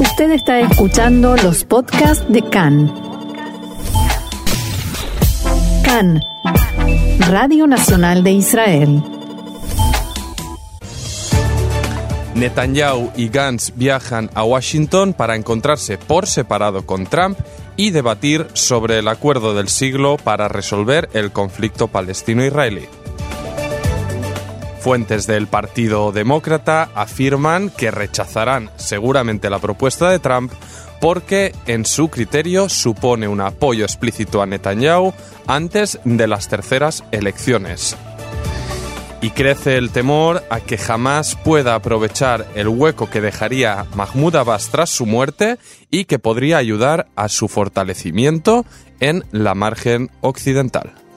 Usted está escuchando los podcasts de CAN. CAN, Radio Nacional de Israel. Netanyahu y Gantz viajan a Washington para encontrarse por separado con Trump y debatir sobre el acuerdo del siglo para resolver el conflicto palestino-israelí. Fuentes del Partido Demócrata afirman que rechazarán seguramente la propuesta de Trump porque en su criterio supone un apoyo explícito a Netanyahu antes de las terceras elecciones. Y crece el temor a que jamás pueda aprovechar el hueco que dejaría Mahmoud Abbas tras su muerte y que podría ayudar a su fortalecimiento en la margen occidental.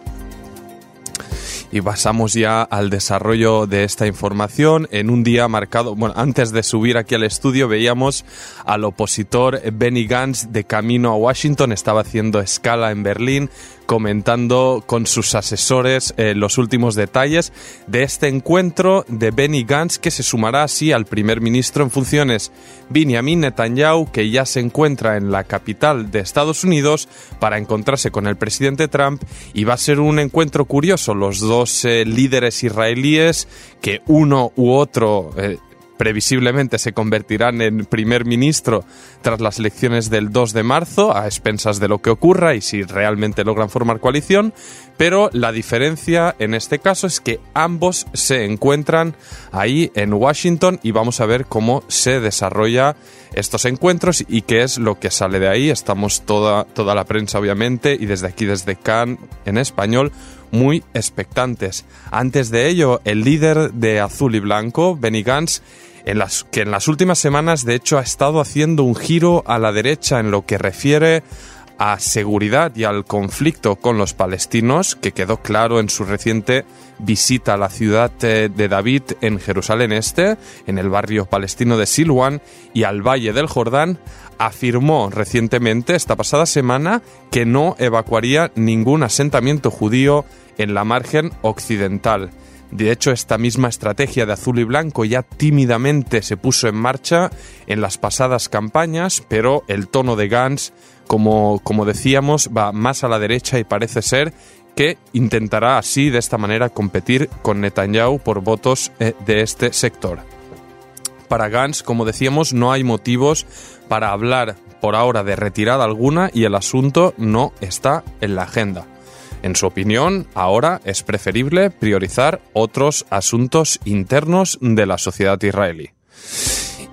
Y pasamos ya al desarrollo de esta información en un día marcado. Bueno, antes de subir aquí al estudio veíamos al opositor Benny Gantz de camino a Washington, estaba haciendo escala en Berlín comentando con sus asesores eh, los últimos detalles de este encuentro de Benny Gantz que se sumará así al primer ministro en funciones Benjamin Netanyahu que ya se encuentra en la capital de Estados Unidos para encontrarse con el presidente Trump. Y va a ser un encuentro curioso los dos eh, líderes israelíes que uno u otro eh, previsiblemente se convertirán en primer ministro tras las elecciones del 2 de marzo, a expensas de lo que ocurra y si realmente logran formar coalición, pero la diferencia en este caso es que ambos se encuentran ahí en Washington y vamos a ver cómo se desarrolla estos encuentros y qué es lo que sale de ahí. Estamos toda, toda la prensa obviamente y desde aquí, desde Cannes en español, muy expectantes. Antes de ello, el líder de Azul y Blanco, Benny Gantz, en las, que en las últimas semanas de hecho ha estado haciendo un giro a la derecha en lo que refiere a seguridad y al conflicto con los palestinos, que quedó claro en su reciente visita a la ciudad de David en Jerusalén Este, en el barrio palestino de Silwan y al Valle del Jordán, afirmó recientemente, esta pasada semana, que no evacuaría ningún asentamiento judío en la margen occidental. De hecho, esta misma estrategia de azul y blanco ya tímidamente se puso en marcha en las pasadas campañas, pero el tono de Gantz, como, como decíamos, va más a la derecha y parece ser que intentará así, de esta manera, competir con Netanyahu por votos eh, de este sector. Para Gantz, como decíamos, no hay motivos para hablar por ahora de retirada alguna y el asunto no está en la agenda. En su opinión, ahora es preferible priorizar otros asuntos internos de la sociedad israelí.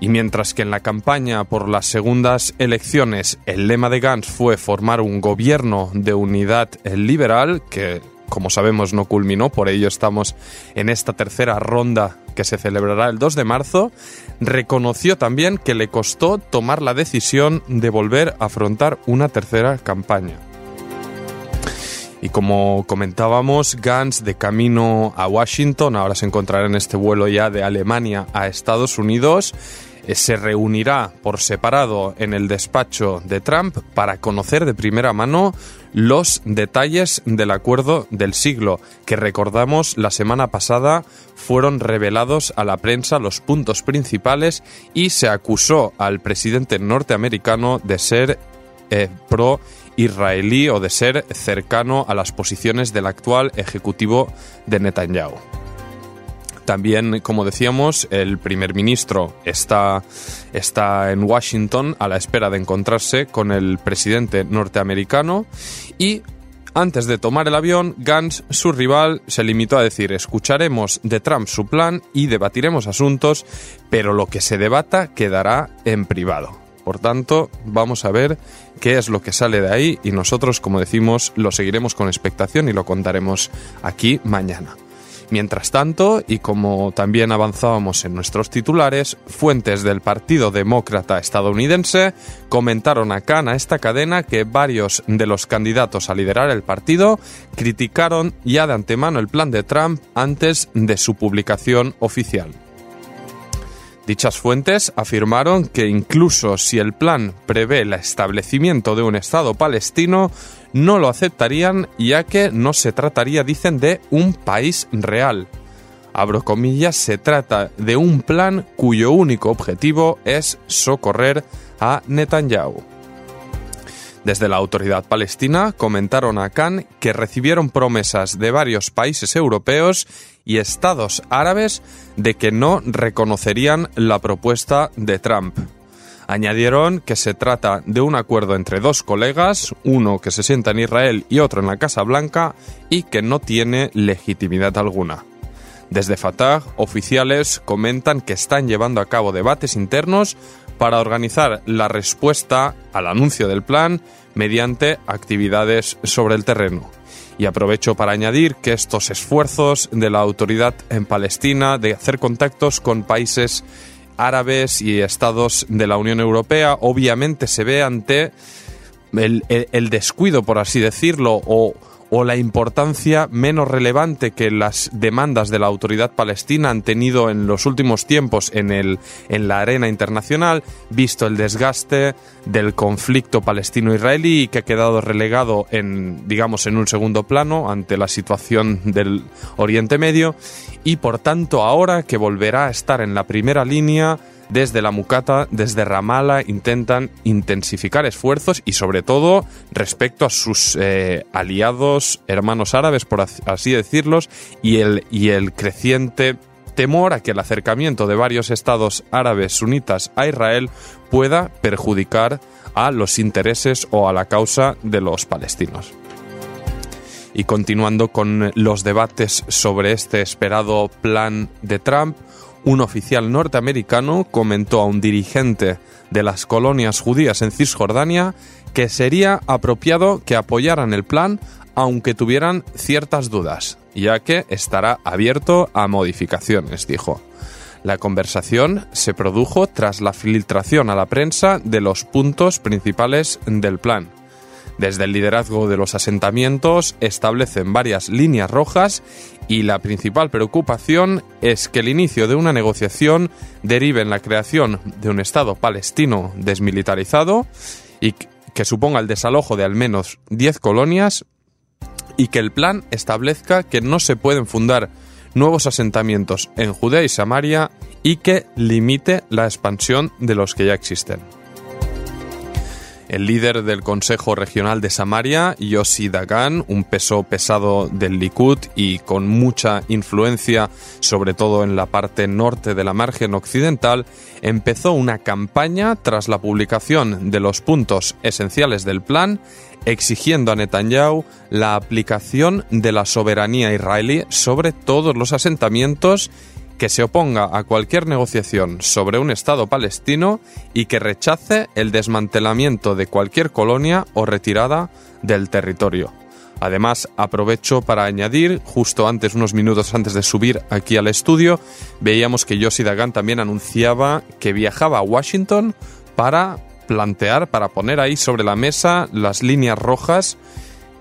Y mientras que en la campaña por las segundas elecciones el lema de Gantz fue formar un gobierno de unidad liberal, que como sabemos no culminó, por ello estamos en esta tercera ronda que se celebrará el 2 de marzo, reconoció también que le costó tomar la decisión de volver a afrontar una tercera campaña. Y como comentábamos, Gantz de camino a Washington, ahora se encontrará en este vuelo ya de Alemania a Estados Unidos, eh, se reunirá por separado en el despacho de Trump para conocer de primera mano los detalles del acuerdo del siglo, que recordamos la semana pasada fueron revelados a la prensa los puntos principales y se acusó al presidente norteamericano de ser eh, pro israelí o de ser cercano a las posiciones del actual ejecutivo de Netanyahu. También, como decíamos, el primer ministro está, está en Washington a la espera de encontrarse con el presidente norteamericano y antes de tomar el avión, Gantz, su rival, se limitó a decir escucharemos de Trump su plan y debatiremos asuntos, pero lo que se debata quedará en privado. Por tanto, vamos a ver qué es lo que sale de ahí y nosotros, como decimos, lo seguiremos con expectación y lo contaremos aquí mañana. Mientras tanto, y como también avanzábamos en nuestros titulares, fuentes del Partido Demócrata estadounidense comentaron acá en esta cadena que varios de los candidatos a liderar el partido criticaron ya de antemano el plan de Trump antes de su publicación oficial. Dichas fuentes afirmaron que incluso si el plan prevé el establecimiento de un Estado palestino, no lo aceptarían ya que no se trataría, dicen, de un país real. abro comillas, se trata de un plan cuyo único objetivo es socorrer a Netanyahu. Desde la autoridad palestina comentaron a Khan que recibieron promesas de varios países europeos y estados árabes de que no reconocerían la propuesta de Trump. Añadieron que se trata de un acuerdo entre dos colegas, uno que se sienta en Israel y otro en la Casa Blanca, y que no tiene legitimidad alguna. Desde Fatah, oficiales comentan que están llevando a cabo debates internos para organizar la respuesta al anuncio del plan mediante actividades sobre el terreno. Y aprovecho para añadir que estos esfuerzos de la autoridad en Palestina de hacer contactos con países árabes y estados de la Unión Europea obviamente se ve ante el, descuido, por así decirlo, o, o la importancia menos relevante que las demandas de la autoridad palestina han tenido en los últimos tiempos en, el, en la arena internacional, visto el desgaste del conflicto palestino-israelí y que ha quedado relegado en, digamos, en un segundo plano ante la situación del Oriente Medio. Y por tanto ahora que volverá a estar en la primera línea desde la Mucata, desde Ramala, intentan intensificar esfuerzos y sobre todo respecto a sus eh, aliados hermanos árabes, por así decirlos, y el, y el creciente temor a que el acercamiento de varios estados árabes sunitas a Israel pueda perjudicar a los intereses o a la causa de los palestinos. Y continuando con los debates sobre este esperado plan de Trump, un oficial norteamericano comentó a un dirigente de las colonias judías en Cisjordania que sería apropiado que apoyaran el plan aunque tuvieran ciertas dudas, ya que estará abierto a modificaciones, dijo. La conversación se produjo tras la filtración a la prensa de los puntos principales del plan. Desde el liderazgo de los asentamientos establecen varias líneas rojas y la principal preocupación es que el inicio de una negociación derive en la creación de un Estado palestino desmilitarizado y que suponga el desalojo de al menos 10 colonias y que el plan establezca que no se pueden fundar nuevos asentamientos en Judea y Samaria y que limite la expansión de los que ya existen. El líder del Consejo Regional de Samaria, Yossi Dagan, un peso pesado del Likud y con mucha influencia, sobre todo en la parte norte de la margen occidental, empezó una campaña tras la publicación de los puntos esenciales del plan, exigiendo a Netanyahu la aplicación de la soberanía israelí sobre todos los asentamientos que se oponga a cualquier negociación sobre un Estado palestino y que rechace el desmantelamiento de cualquier colonia o retirada del territorio. Además, aprovecho para añadir, justo antes, unos minutos antes de subir aquí al estudio, veíamos que Yoshi Dagan también anunciaba que viajaba a Washington para plantear, para poner ahí sobre la mesa las líneas rojas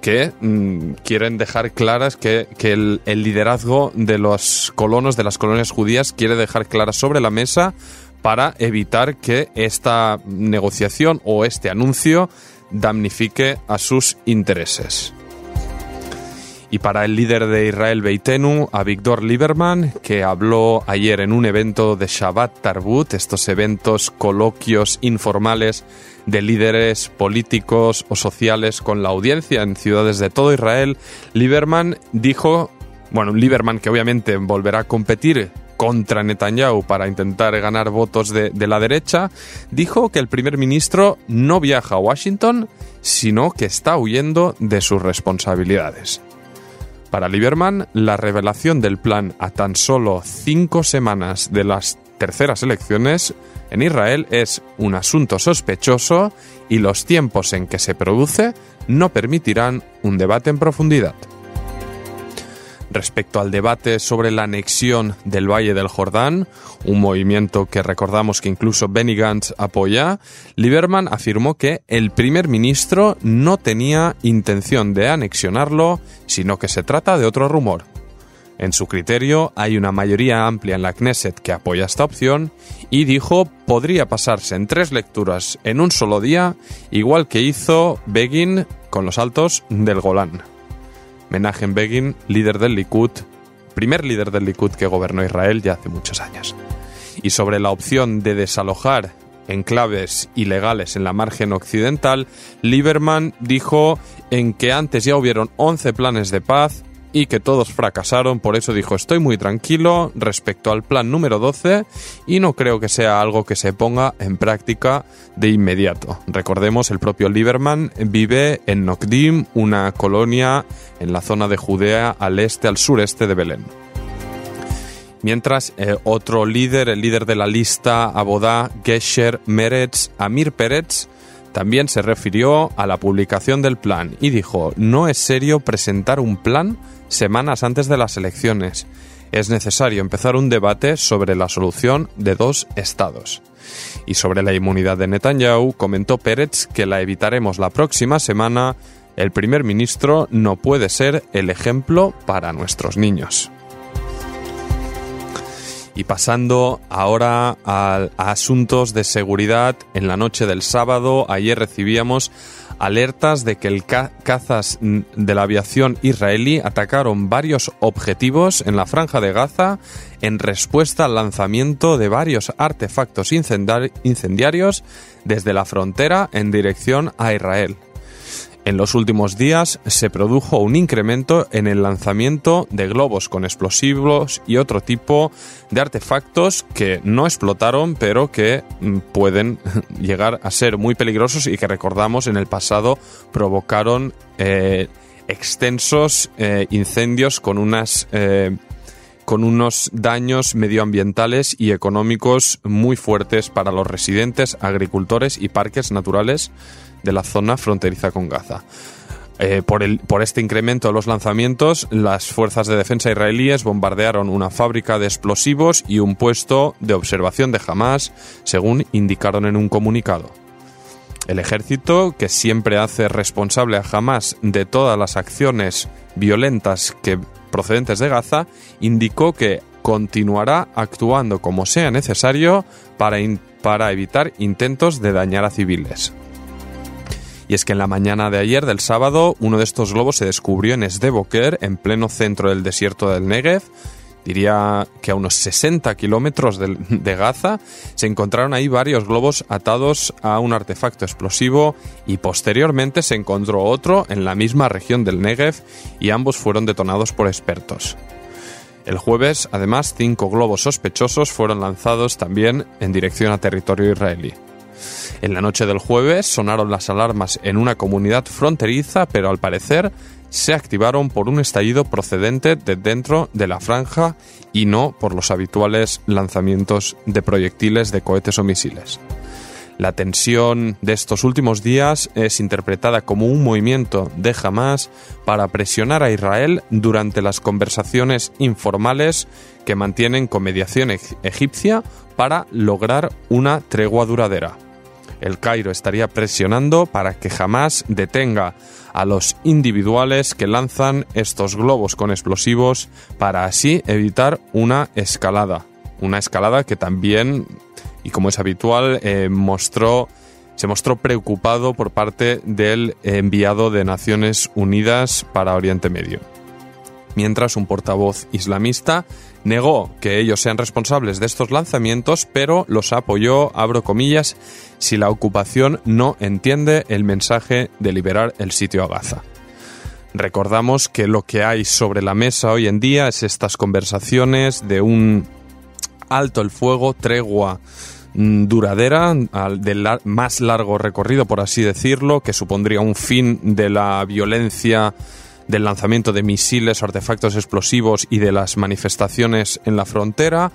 que mm, quieren dejar claras que, el, liderazgo de los colonos, de las colonias judías, quiere dejar claras sobre la mesa para evitar que esta negociación o este anuncio damnifique a sus intereses y para el líder de Israel Beitenu, a Víctor Lieberman, que habló ayer en un evento de Shabbat Tarbut, estos eventos, coloquios informales de líderes políticos o sociales con la audiencia en ciudades de todo Israel, Lieberman dijo, bueno, Lieberman que obviamente volverá a competir contra Netanyahu para intentar ganar votos de, de, la derecha, dijo que el primer ministro no viaja a Washington, sino que está huyendo de sus responsabilidades. Para Lieberman, la revelación del plan a tan solo cinco semanas de las terceras elecciones en Israel es un asunto sospechoso y los tiempos en que se produce no permitirán un debate en profundidad. Respecto al debate sobre la anexión del Valle del Jordán, un movimiento que recordamos que incluso Benny Gantz apoya, Lieberman afirmó que el primer ministro no tenía intención de anexionarlo, sino que se trata de otro rumor. En su criterio, hay una mayoría amplia en la Knesset que apoya esta opción y dijo podría pasarse en tres lecturas en un solo día, igual que hizo Begin con los altos del Golán. Menachem Begin, líder del Likud, primer líder del Likud que gobernó Israel ya hace muchos años. Y sobre la opción de desalojar enclaves ilegales en la margen occidental, Lieberman dijo en que antes ya hubieron 11 planes de paz y que todos fracasaron, por eso dijo estoy muy tranquilo respecto al plan número 12 y no creo que sea algo que se ponga en práctica de inmediato. Recordemos, el propio Lieberman vive en Nokdim, una colonia en la zona de Judea al este, al sureste de Belén. Mientras eh, otro líder, el líder de la lista Abodá, Gesher Meretz, Amir Peretz, también se refirió a la publicación del plan y dijo, no es serio presentar un plan semanas antes de las elecciones. Es necesario empezar un debate sobre la solución de dos estados. Y sobre la inmunidad de Netanyahu, comentó Peretz que la evitaremos la próxima semana. El primer ministro no puede ser el ejemplo para nuestros niños. Y pasando ahora a, asuntos de seguridad, en la noche del sábado, ayer recibíamos alertas de que el cazas de la aviación israelí atacaron varios objetivos en la franja de Gaza en respuesta al lanzamiento de varios artefactos incendiarios desde la frontera en dirección a Israel. En los últimos días se produjo un incremento en el lanzamiento de globos con explosivos y otro tipo de artefactos que no explotaron pero que mm, pueden llegar a ser muy peligrosos y que recordamos en el pasado provocaron eh, extensos eh, incendios con unas eh, con unos daños medioambientales y económicos muy fuertes para los residentes, agricultores y parques naturales de la zona fronteriza con Gaza. Eh, por, por este incremento de los lanzamientos, las fuerzas de defensa israelíes bombardearon una fábrica de explosivos y un puesto de observación de Hamas, según indicaron en un comunicado. El ejército, que siempre hace responsable a Hamas de todas las acciones violentas que procedentes de Gaza, indicó que continuará actuando como sea necesario para, para evitar intentos de dañar a civiles. Y es que en la mañana de ayer, del sábado, uno de estos globos se descubrió en Sdeboker, en pleno centro del desierto del Negev. Diría que a unos 60 kilómetros de, Gaza se encontraron ahí varios globos atados a un artefacto explosivo y posteriormente se encontró otro en la misma región del Negev y ambos fueron detonados por expertos. El jueves, además, cinco globos sospechosos fueron lanzados también en dirección a territorio israelí. En la noche del jueves sonaron las alarmas en una comunidad fronteriza, pero al parecer se activaron por un estallido procedente de dentro de la franja y no por los habituales lanzamientos de proyectiles de cohetes o misiles. La tensión de estos últimos días es interpretada como un movimiento de Hamas para presionar a Israel durante las conversaciones informales que mantienen con mediación egipcia para lograr una tregua duradera el Cairo estaría presionando para que jamás detenga a los individuales que lanzan estos globos con explosivos para así evitar una escalada. Una escalada que también, y como es habitual, eh, mostró se mostró preocupado por parte del enviado de Naciones Unidas para Oriente Medio mientras un portavoz islamista negó que ellos sean responsables de estos lanzamientos, pero los apoyó, abro comillas, si la ocupación no entiende el mensaje de liberar el sitio a Gaza. Recordamos que lo que hay sobre la mesa hoy en día es estas conversaciones de un alto el fuego, tregua mm, duradera, del más largo recorrido, por así decirlo, que supondría un fin de la violencia del lanzamiento de misiles artefactos explosivos y de las manifestaciones en la frontera,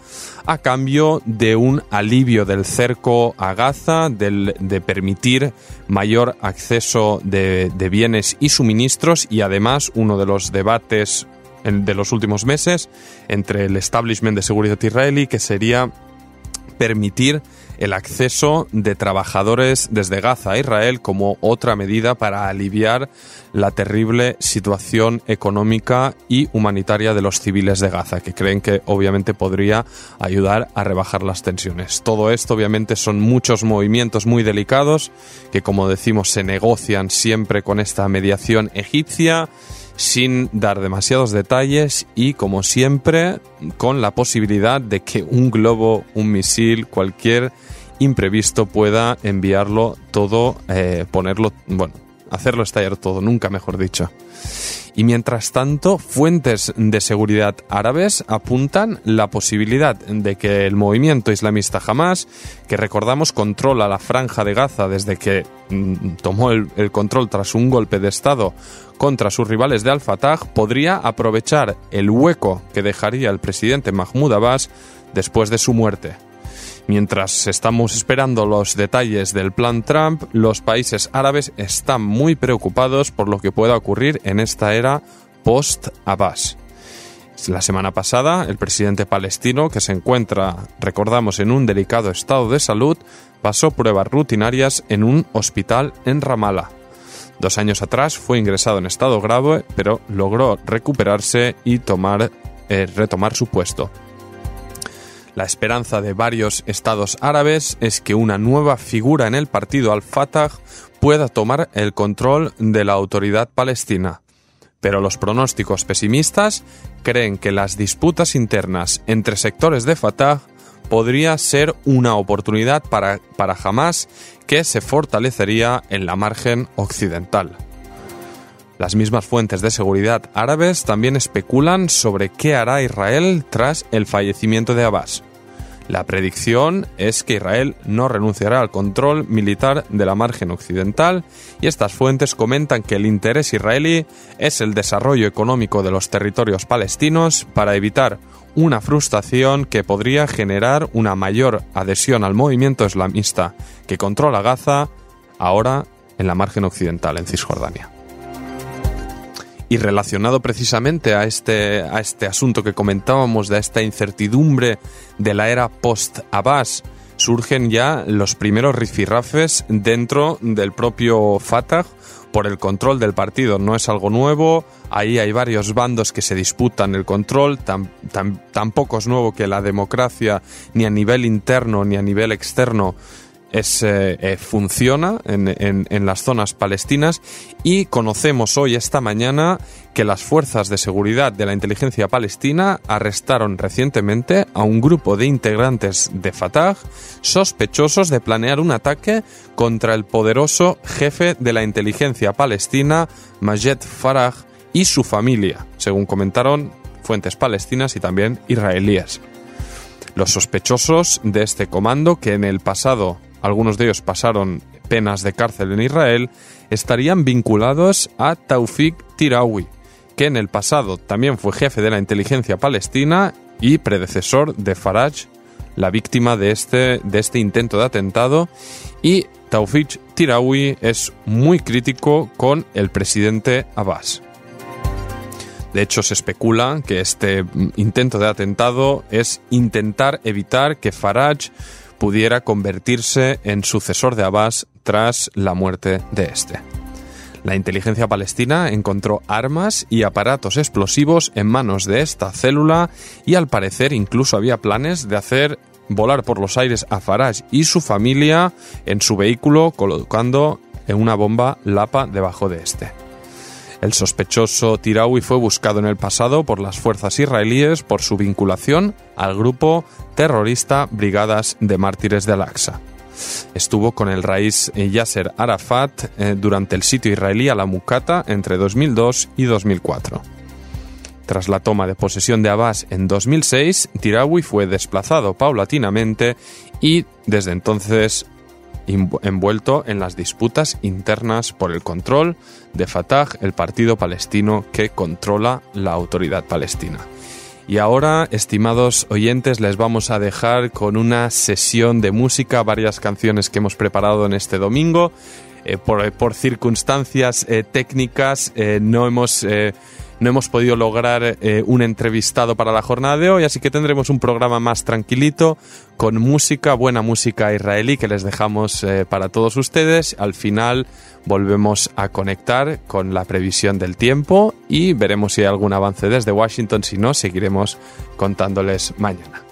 a cambio de un alivio del cerco a Gaza, de permitir mayor acceso de, de bienes y suministros y además uno de los debates de los últimos meses entre el establishment de seguridad israelí que sería permitir el acceso de trabajadores desde Gaza a Israel como otra medida para aliviar la terrible situación económica y humanitaria de los civiles de Gaza, que creen que obviamente podría ayudar a rebajar las tensiones. Todo esto obviamente son muchos movimientos muy delicados que como decimos se negocian siempre con esta mediación egipcia sin dar demasiados detalles y como siempre con la posibilidad de que un globo, un misil, cualquier imprevisto pueda enviarlo todo, eh, ponerlo, bueno, hacerlo estallar todo, nunca mejor dicho. Y mientras tanto, fuentes de seguridad árabes apuntan la posibilidad de que el movimiento islamista Hamas, que recordamos controla la franja de Gaza desde que mm, tomó el, el control tras un golpe de Estado contra sus rivales de Al-Fatah, podría aprovechar el hueco que dejaría el presidente Mahmoud Abbas después de su muerte. Mientras estamos esperando los detalles del plan Trump, los países árabes están muy preocupados por lo que pueda ocurrir en esta era post-Abbas. La semana pasada, el presidente palestino, que se encuentra, recordamos, en un delicado estado de salud, pasó pruebas rutinarias en un hospital en Ramallah. Dos años atrás fue ingresado en estado grave, pero logró recuperarse y tomar, eh, retomar su puesto. La esperanza de varios estados árabes es que una nueva figura en el partido al-Fatah pueda tomar el control de la autoridad palestina. Pero los pronósticos pesimistas creen que las disputas internas entre sectores de Fatah podría ser una oportunidad para, para que se fortalecería en la margen occidental. Las mismas fuentes de seguridad árabes también especulan sobre qué hará Israel tras el fallecimiento de Abbas. La predicción es que Israel no renunciará al control militar de la margen occidental y estas fuentes comentan que el interés israelí es el desarrollo económico de los territorios palestinos para evitar una frustración que podría generar una mayor adhesión al movimiento islamista que controla Gaza ahora en la margen occidental, en Cisjordania. Y relacionado precisamente a este, a este asunto que comentábamos, de esta incertidumbre de la era post-Abbas, surgen ya los primeros rifirrafes dentro del propio Fatah por el control del partido. No es algo nuevo, ahí hay varios bandos que se disputan el control, tampoco es nuevo que la democracia ni a nivel interno ni a nivel externo es, eh, eh, funciona en, en, las zonas palestinas y conocemos hoy, esta mañana, que las fuerzas de seguridad de la inteligencia palestina arrestaron recientemente a un grupo de integrantes de Fatah sospechosos de planear un ataque contra el poderoso jefe de la inteligencia palestina, Majed Farah, y su familia, según comentaron fuentes palestinas y también israelíes. Los sospechosos de este comando, que en el pasado algunos de ellos pasaron penas de cárcel en Israel, estarían vinculados a Taufik Tirawi, que en el pasado también fue jefe de la inteligencia palestina y predecesor de Faraj, la víctima de este, de este intento de atentado, y Taufik Tirawi es muy crítico con el presidente Abbas. De hecho, se especula que este intento de atentado es intentar evitar que Faraj pudiera convertirse en sucesor de Abbas tras la muerte de este. La inteligencia palestina encontró armas y aparatos explosivos en manos de esta célula y al parecer incluso había planes de hacer volar por los aires a Faraj y su familia en su vehículo colocando una bomba Lapa debajo de este. El sospechoso Tirawi fue buscado en el pasado por las fuerzas israelíes por su vinculación al grupo terrorista Brigadas de Mártires de Al-Aqsa. Estuvo con el raíz Yasser Arafat eh, durante el sitio israelí a la Mukata entre 2002 y 2004. Tras la toma de posesión de Abbas en 2006, Tirawi fue desplazado paulatinamente y desde entonces envuelto en las disputas internas por el control de Fatah, el partido palestino que controla la autoridad palestina. Y ahora, estimados oyentes, les vamos a dejar con una sesión de música, varias canciones que hemos preparado en este domingo. Eh, por, circunstancias eh, técnicas eh, no hemos no hemos podido lograr eh, un entrevistado para la jornada de hoy, así que tendremos un programa más tranquilito con música, buena música israelí que les dejamos eh, para todos ustedes. Al final volvemos a conectar con la previsión del tiempo y veremos si hay algún avance desde Washington. Si no, seguiremos contándoles mañana.